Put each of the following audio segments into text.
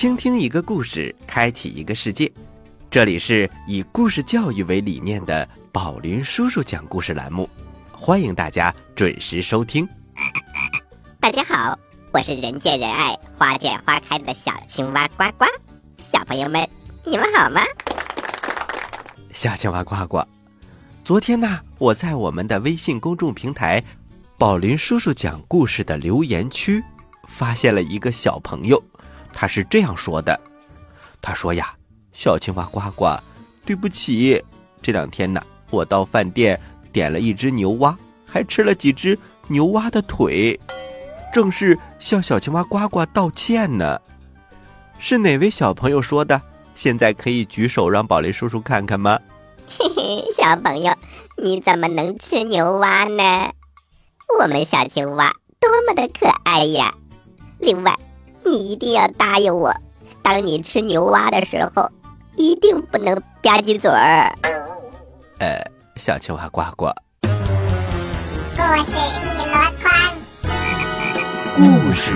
倾听一个故事，开启一个世界。这里是以故事教育为理念的宝林叔叔讲故事栏目，欢迎大家准时收听。大家好，我是人见人爱、花见花开的小青蛙呱呱。小朋友们，你们好吗？小青蛙呱呱，昨天呢，我在我们的微信公众平台“宝林叔叔讲故事”的留言区，发现了一个小朋友。他是这样说的：“他说呀，小青蛙呱呱，对不起，这两天呢，我到饭店点了一只牛蛙，还吃了几只牛蛙的腿，正是向小青蛙呱呱道歉呢。是哪位小朋友说的？现在可以举手让宝林叔叔看看吗？嘿嘿，小朋友，你怎么能吃牛蛙呢？我们小青蛙多么的可爱呀！另外。”你一定要答应我，当你吃牛蛙的时候，一定不能吧唧嘴儿。呃，小青蛙呱呱。故事一箩筐，故事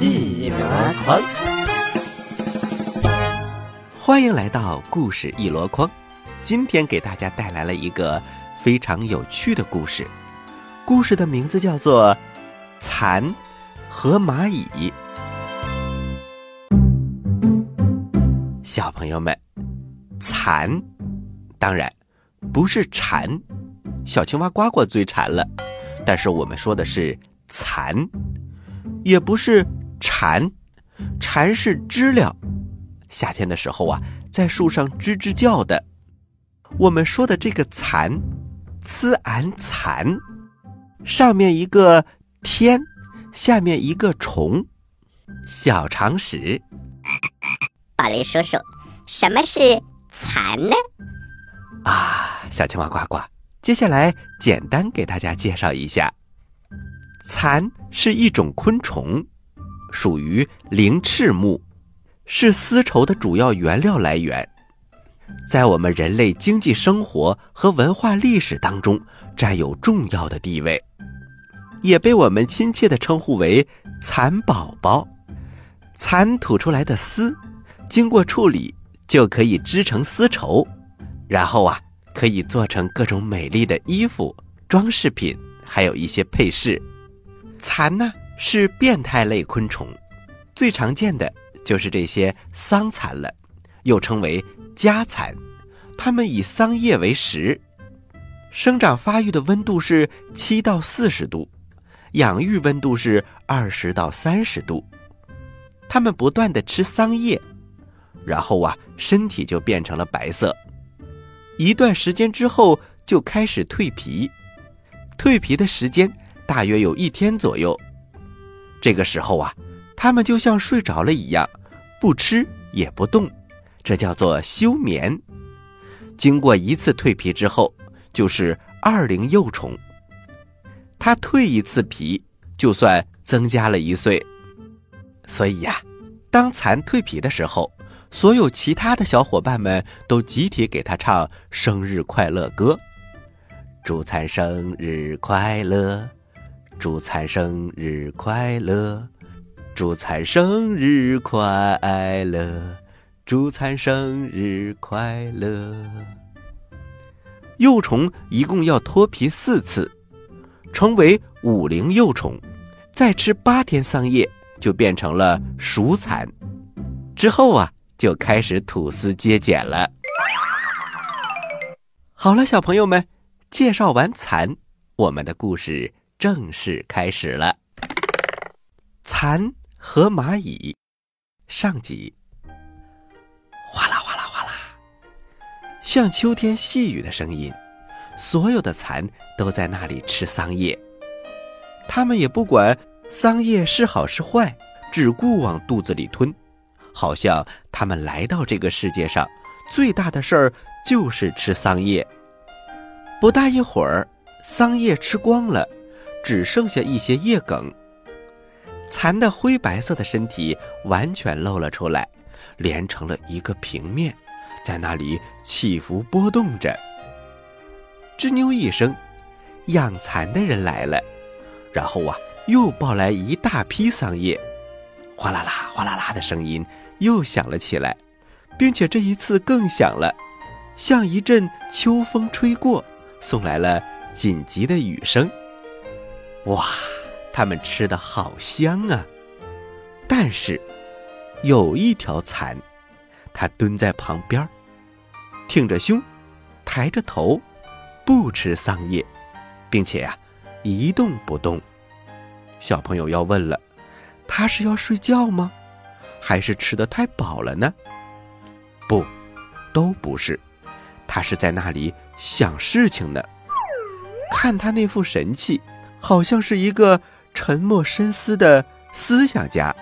一箩筐。欢迎来到故事一箩筐，今天给大家带来了一个非常有趣的故事，故事的名字叫做《蚕和蚂蚁》。小朋友们，蚕，当然不是蝉，小青蛙呱呱最馋了。但是我们说的是蚕，也不是蝉，蝉是知了，夏天的时候啊，在树上吱吱叫的。我们说的这个蚕，呲俺蚕，上面一个天，下面一个虫，小常识。宝林叔叔，什么是蚕呢？啊，小青蛙呱呱，接下来简单给大家介绍一下，蚕是一种昆虫，属于鳞翅目，是丝绸的主要原料来源，在我们人类经济生活和文化历史当中占有重要的地位，也被我们亲切的称呼为蚕宝宝。蚕吐出来的丝。经过处理就可以织成丝绸，然后啊，可以做成各种美丽的衣服、装饰品，还有一些配饰。蚕呢是变态类昆虫，最常见的就是这些桑蚕了，又称为家蚕。它们以桑叶为食，生长发育的温度是七到四十度，养育温度是二十到三十度。它们不断的吃桑叶。然后啊，身体就变成了白色。一段时间之后，就开始蜕皮。蜕皮的时间大约有一天左右。这个时候啊，它们就像睡着了一样，不吃也不动，这叫做休眠。经过一次蜕皮之后，就是二龄幼虫。它蜕一次皮，就算增加了一岁。所以呀，当蚕蜕皮的时候。所有其他的小伙伴们都集体给他唱生日快乐歌，祝蚕生日快乐，祝蚕生日快乐，祝蚕生日快乐，祝蚕生日快乐。幼虫一共要脱皮四次，成为五龄幼虫，再吃八天桑叶就变成了熟蚕。之后啊。就开始吐丝结茧了。好了，小朋友们，介绍完蚕，我们的故事正式开始了。蚕和蚂蚁，上集。哗啦哗啦哗啦，像秋天细雨的声音。所有的蚕都在那里吃桑叶，它们也不管桑叶是好是坏，只顾往肚子里吞。好像他们来到这个世界上，最大的事儿就是吃桑叶。不大一会儿，桑叶吃光了，只剩下一些叶梗。蚕的灰白色的身体完全露了出来，连成了一个平面，在那里起伏波动着。吱扭一声，养蚕的人来了，然后啊，又抱来一大批桑叶。哗啦啦、哗啦啦的声音又响了起来，并且这一次更响了，像一阵秋风吹过，送来了紧急的雨声。哇，它们吃的好香啊！但是，有一条蚕，它蹲在旁边，挺着胸，抬着头，不吃桑叶，并且呀，一动不动。小朋友要问了，它是要睡觉吗？还是吃的太饱了呢？不，都不是，他是在那里想事情呢。看他那副神气，好像是一个沉默深思的思想家。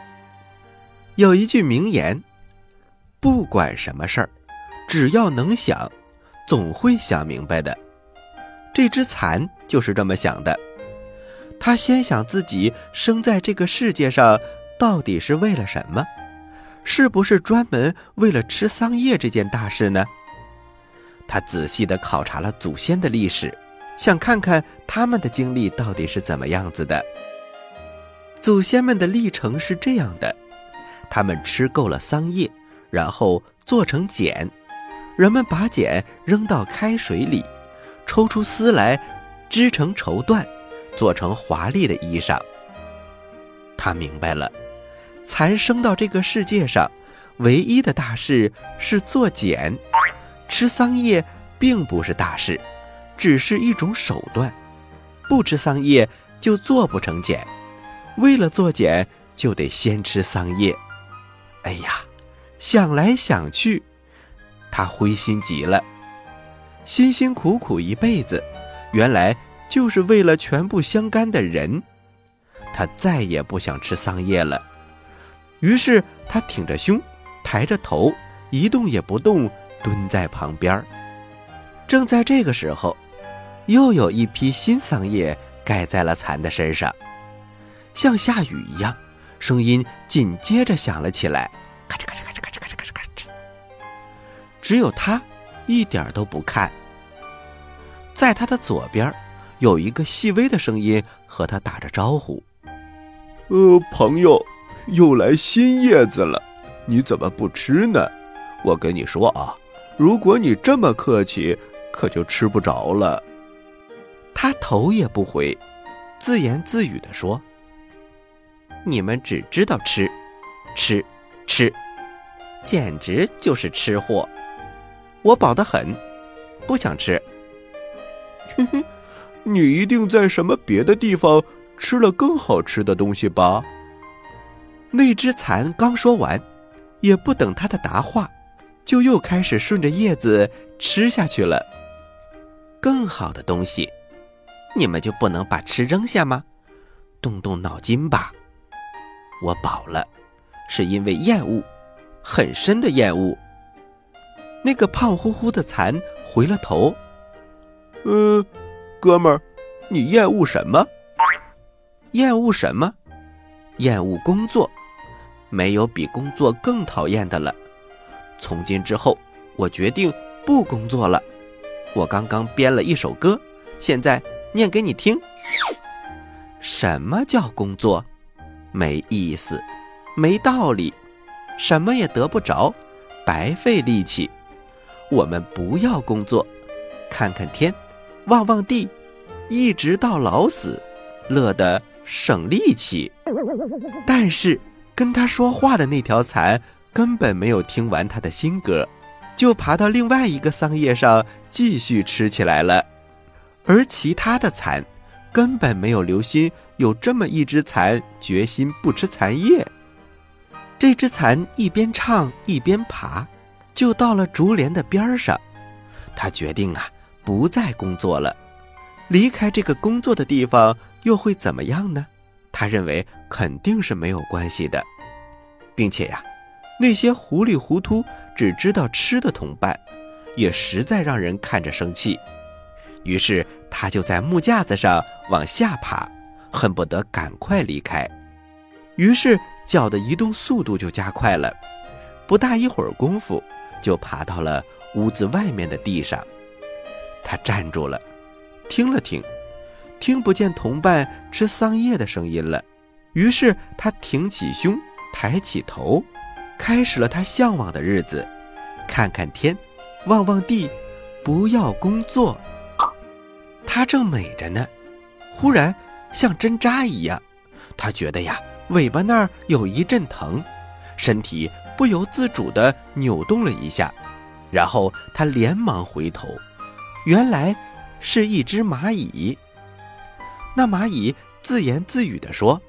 有一句名言：“不管什么事儿，只要能想，总会想明白的。”这只蚕就是这么想的。他先想自己生在这个世界上到底是为了什么？是不是专门为了吃桑叶这件大事呢？他仔细地考察了祖先的历史，想看看他们的经历到底是怎么样子的。祖先们的历程是这样的。他们吃够了桑叶，然后做成茧，人们把茧扔到开水里，抽出丝来，织成绸缎，做成华丽的衣裳。他明白了，蚕生到这个世界上，唯一的大事是做茧，吃桑叶并不是大事，只是一种手段。不吃桑叶就做不成茧，为了做茧就得先吃桑叶。哎呀，想来想去，他灰心极了。辛辛苦苦一辈子，原来就是为了全部相干的人。他再也不想吃桑叶了。于是他挺着胸，抬着头，一动也不动，蹲在旁边。正在这个时候，又有一批新桑叶盖在了蚕的身上，像下雨一样。声音紧接着响了起来，咔哧咔哧咔哧咔哧咔哧咔哧咔哧。只有他一点都不看。在他的左边，有一个细微的声音和他打着招呼：“呃，朋友，又来新叶子了，你怎么不吃呢？我跟你说啊，如果你这么客气，可就吃不着了。”他头也不回，自言自语地说。你们只知道吃，吃，吃，简直就是吃货。我饱得很，不想吃。嘿嘿，你一定在什么别的地方吃了更好吃的东西吧？那只蚕刚说完，也不等他的答话，就又开始顺着叶子吃下去了。更好的东西，你们就不能把吃扔下吗？动动脑筋吧。我饱了，是因为厌恶，很深的厌恶。那个胖乎乎的蚕回了头，呃，哥们儿，你厌恶什么？厌恶什么？厌恶工作，没有比工作更讨厌的了。从今之后，我决定不工作了。我刚刚编了一首歌，现在念给你听。什么叫工作？没意思，没道理，什么也得不着，白费力气。我们不要工作，看看天，望望地，一直到老死，乐得省力气。但是跟他说话的那条蚕根本没有听完他的新歌，就爬到另外一个桑叶上继续吃起来了，而其他的蚕。根本没有留心，有这么一只蚕决心不吃蚕叶。这只蚕一边唱一边爬，就到了竹帘的边上。他决定啊，不再工作了。离开这个工作的地方又会怎么样呢？他认为肯定是没有关系的，并且呀，那些糊里糊涂只知道吃的同伴，也实在让人看着生气。于是他就在木架子上往下爬，恨不得赶快离开。于是脚的移动速度就加快了，不大一会儿功夫，就爬到了屋子外面的地上。他站住了，听了听，听不见同伴吃桑叶的声音了。于是他挺起胸，抬起头，开始了他向往的日子，看看天，望望地，不要工作。他正美着呢，忽然像针扎一样，他觉得呀，尾巴那儿有一阵疼，身体不由自主地扭动了一下，然后他连忙回头，原来是一只蚂蚁。那蚂蚁自言自语地说：“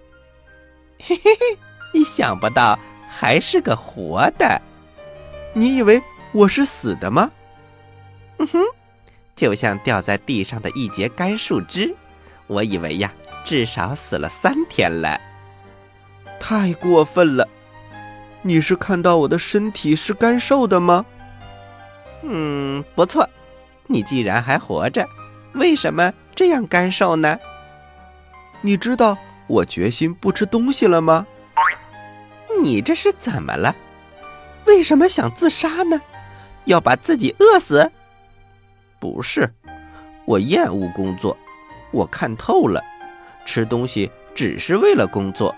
嘿嘿嘿，你想不到还是个活的，你以为我是死的吗？”嗯哼。就像掉在地上的一截干树枝，我以为呀，至少死了三天了。太过分了！你是看到我的身体是干瘦的吗？嗯，不错。你既然还活着，为什么这样干瘦呢？你知道我决心不吃东西了吗？你这是怎么了？为什么想自杀呢？要把自己饿死？不是，我厌恶工作，我看透了，吃东西只是为了工作，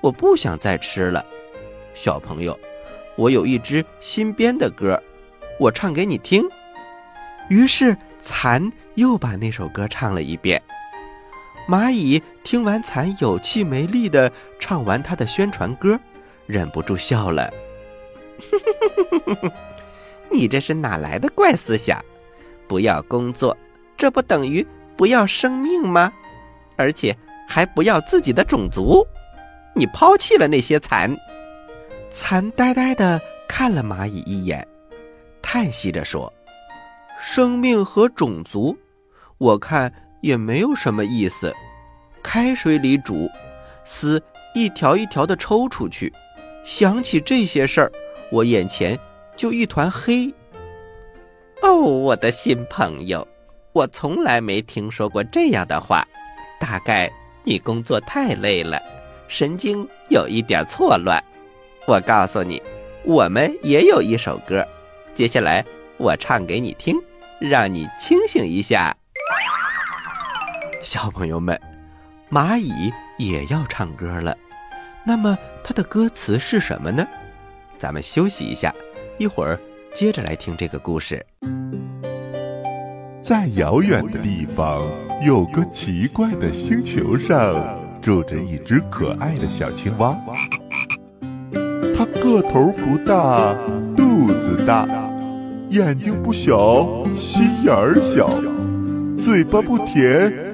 我不想再吃了。小朋友，我有一支新编的歌，我唱给你听。于是蚕又把那首歌唱了一遍。蚂蚁听完蚕有气没力的唱完他的宣传歌，忍不住笑了。你这是哪来的怪思想？不要工作，这不等于不要生命吗？而且还不要自己的种族，你抛弃了那些蚕。蚕呆呆的看了蚂蚁一眼，叹息着说：“生命和种族，我看也没有什么意思。开水里煮，丝一条一条的抽出去。想起这些事儿，我眼前就一团黑。”哦，我的新朋友，我从来没听说过这样的话。大概你工作太累了，神经有一点错乱。我告诉你，我们也有一首歌，接下来我唱给你听，让你清醒一下。小朋友们，蚂蚁也要唱歌了，那么它的歌词是什么呢？咱们休息一下，一会儿。接着来听这个故事。在遥远的地方，有个奇怪的星球上，住着一只可爱的小青蛙。它个头不大，肚子大，眼睛不小，心眼儿小，嘴巴不甜，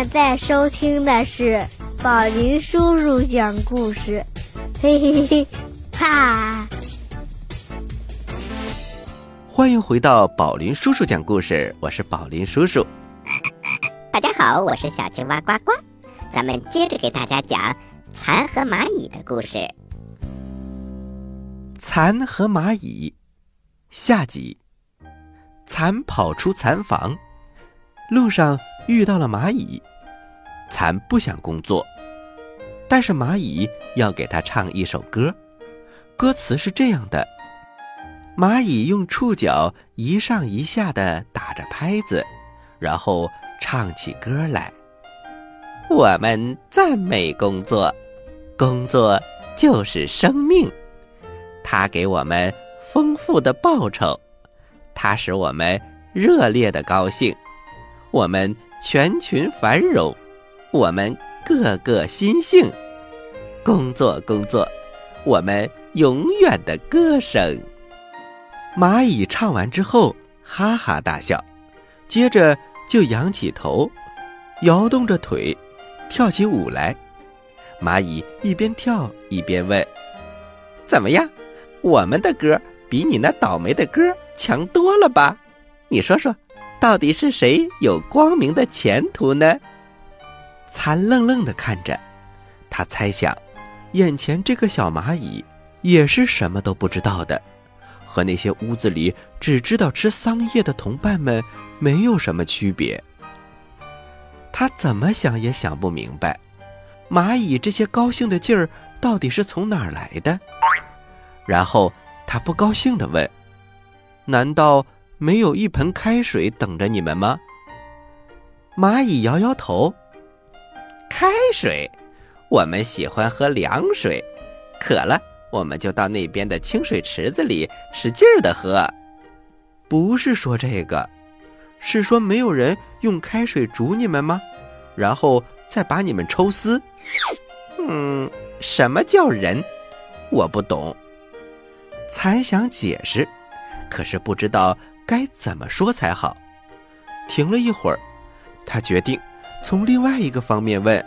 现在收听的是。宝林叔叔讲故事，嘿嘿嘿，哈！欢迎回到宝林叔叔讲故事，我是宝林叔叔。大家好，我是小青蛙呱呱，咱们接着给大家讲蚕和蚂蚁的故事。蚕和蚂蚁下集，蚕跑出蚕房，路上遇到了蚂蚁。蚕不想工作，但是蚂蚁要给他唱一首歌。歌词是这样的：蚂蚁用触角一上一下的打着拍子，然后唱起歌来。我们赞美工作，工作就是生命，它给我们丰富的报酬，它使我们热烈的高兴，我们全群繁荣。我们个个心性，工作工作，我们永远的歌声。蚂蚁唱完之后，哈哈大笑，接着就仰起头，摇动着腿，跳起舞来。蚂蚁一边跳一边问：“怎么样？我们的歌比你那倒霉的歌强多了吧？你说说，到底是谁有光明的前途呢？蚕愣愣的看着，他猜想，眼前这个小蚂蚁也是什么都不知道的，和那些屋子里只知道吃桑叶的同伴们没有什么区别。他怎么想也想不明白，蚂蚁这些高兴的劲儿到底是从哪儿来的？然后他不高兴的问：“难道没有一盆开水等着你们吗？”蚂蚁摇摇头：“开水，我们喜欢喝凉水，渴了我们就到那边的清水池子里使劲儿的喝。不是说这个。”是说没有人用开水煮你们吗？然后再把你们抽丝？嗯，什么叫人？我不懂。才想解释，可是不知道该怎么说才好。停了一会儿，他决定从另外一个方面问：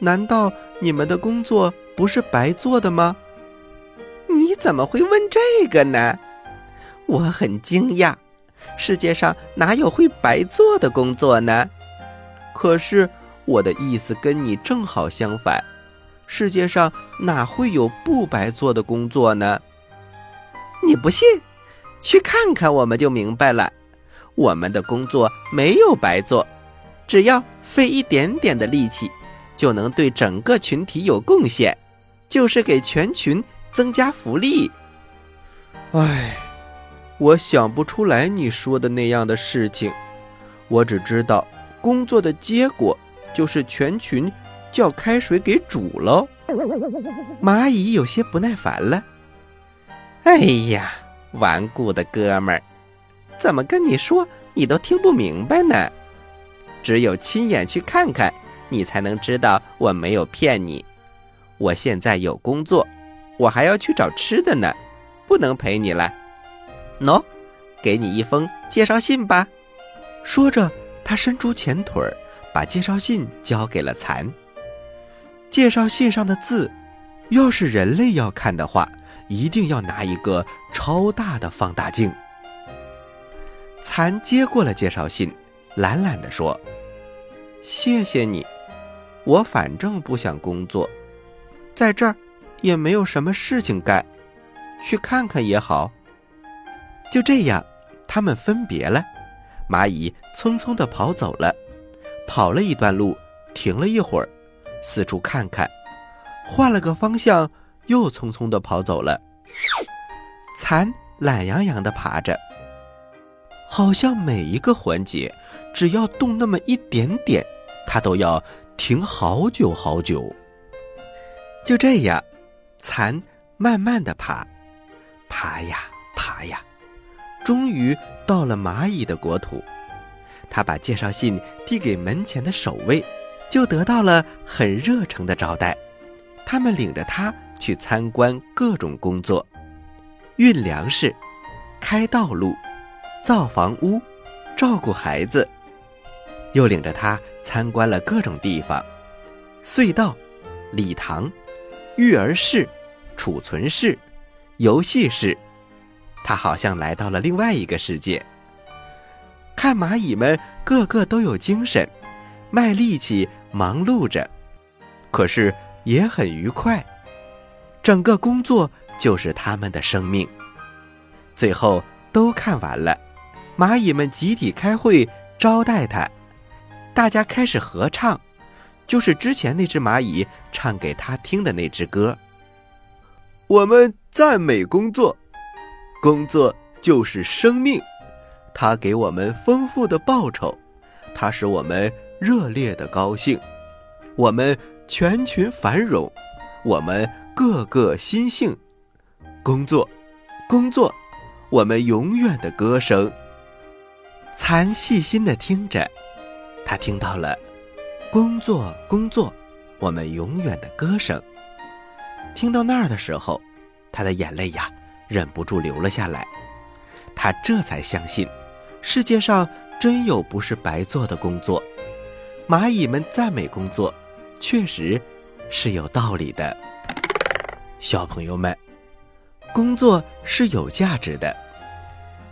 难道你们的工作不是白做的吗？你怎么会问这个呢？我很惊讶。世界上哪有会白做的工作呢？可是我的意思跟你正好相反，世界上哪会有不白做的工作呢？你不信，去看看我们就明白了。我们的工作没有白做，只要费一点点的力气，就能对整个群体有贡献，就是给全群增加福利。唉。我想不出来你说的那样的事情，我只知道工作的结果就是全群叫开水给煮了。蚂蚁有些不耐烦了。哎呀，顽固的哥们儿，怎么跟你说你都听不明白呢？只有亲眼去看看，你才能知道我没有骗你。我现在有工作，我还要去找吃的呢，不能陪你了。喏，给你一封介绍信吧。说着，他伸出前腿儿，把介绍信交给了蚕。介绍信上的字，要是人类要看的话，一定要拿一个超大的放大镜。蚕接过了介绍信，懒懒地说：“谢谢你，我反正不想工作，在这儿也没有什么事情干，去看看也好。”就这样，他们分别了。蚂蚁匆匆地跑走了，跑了一段路，停了一会儿，四处看看，换了个方向，又匆匆地跑走了。蚕懒洋洋地爬着，好像每一个环节，只要动那么一点点，它都要停好久好久。就这样，蚕慢慢地爬，爬呀爬呀。终于到了蚂蚁的国土，他把介绍信递给门前的守卫，就得到了很热诚的招待。他们领着他去参观各种工作：运粮食、开道路、造房屋、照顾孩子。又领着他参观了各种地方：隧道、礼堂、育儿室、储存室、游戏室。他好像来到了另外一个世界。看蚂蚁们个个都有精神，卖力气忙碌着，可是也很愉快。整个工作就是他们的生命。最后都看完了，蚂蚁们集体开会招待他，大家开始合唱，就是之前那只蚂蚁唱给他听的那支歌。我们赞美工作。工作就是生命，它给我们丰富的报酬，它使我们热烈的高兴，我们全群繁荣，我们个个心性。工作，工作，我们永远的歌声。蚕细心的听着，他听到了“工作，工作，我们永远的歌声”。听到那儿的时候，他的眼泪呀。忍不住流了下来，他这才相信，世界上真有不是白做的工作。蚂蚁们赞美工作，确实是有道理的。小朋友们，工作是有价值的。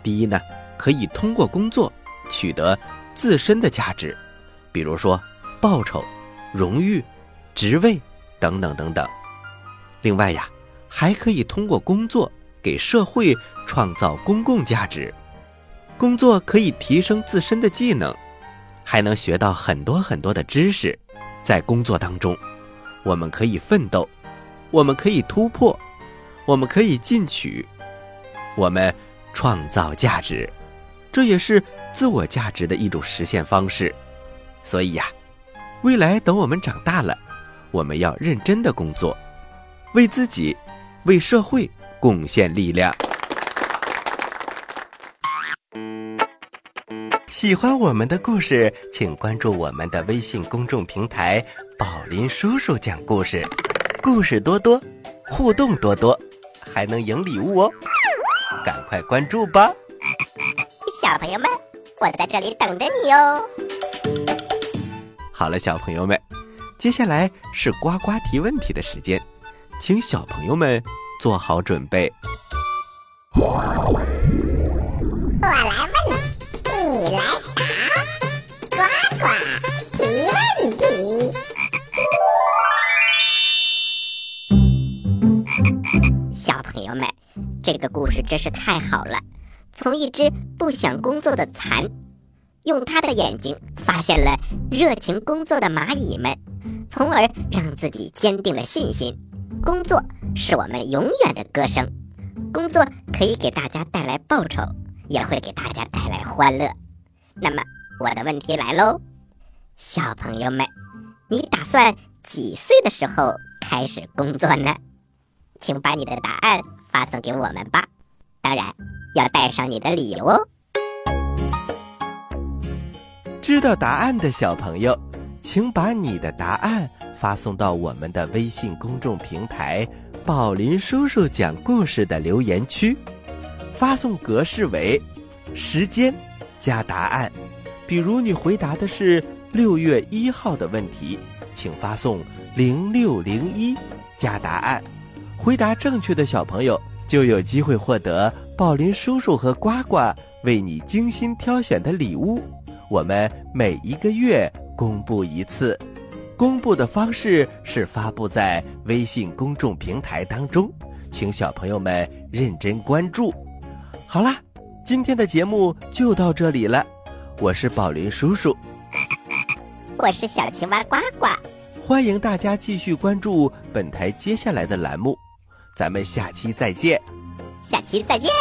第一呢，可以通过工作取得自身的价值，比如说报酬、荣誉、职位等等等等。另外呀，还可以通过工作给社会创造公共价值。工作可以提升自身的技能，还能学到很多很多的知识。在工作当中，我们可以奋斗，我们可以突破，我们可以进取，我们创造价值，这也是自我价值的一种实现方式。所以呀，未来等我们长大了，我们要认真的工作，为自己、为社会贡献力量。喜欢我们的故事，请关注我们的微信公众平台“宝林叔叔讲故事”，故事多多，互动多多，还能赢礼物哦！赶快关注吧！小朋友们，我在这里等着你哦。好了，小朋友们，接下来是呱呱提问题的时间，请小朋友们做好准备。这个故事真是太好了。从一只不想工作的蚕，用它的眼睛发现了热情工作的蚂蚁们，从而让自己坚定了信心。工作是我们永远的歌声，工作可以给大家带来报酬，也会给大家带来欢乐。那么，我的问题来喽，小朋友们，你打算几岁的时候开始工作呢？请把你的答案发送给我们吧。当然，要带上你的理由哦。知道答案的小朋友，请把你的答案发送到我们的微信公众平台“宝林叔叔讲故事”的留言区，发送格式为时间加答案。比如你回答的是六月一号的问题，请发送零六零一加答案。回答正确的小朋友就有机会获得宝林叔叔和呱呱为你精心挑选的礼物。我们每一个月公布一次，公布的方式是发布在微信公众平台当中，请小朋友们认真关注。好啦，今天的节目就到这里了，我是宝林叔叔，我是小青蛙呱呱，欢迎大家继续关注本台接下来的栏目，咱们下期再见。下期再见。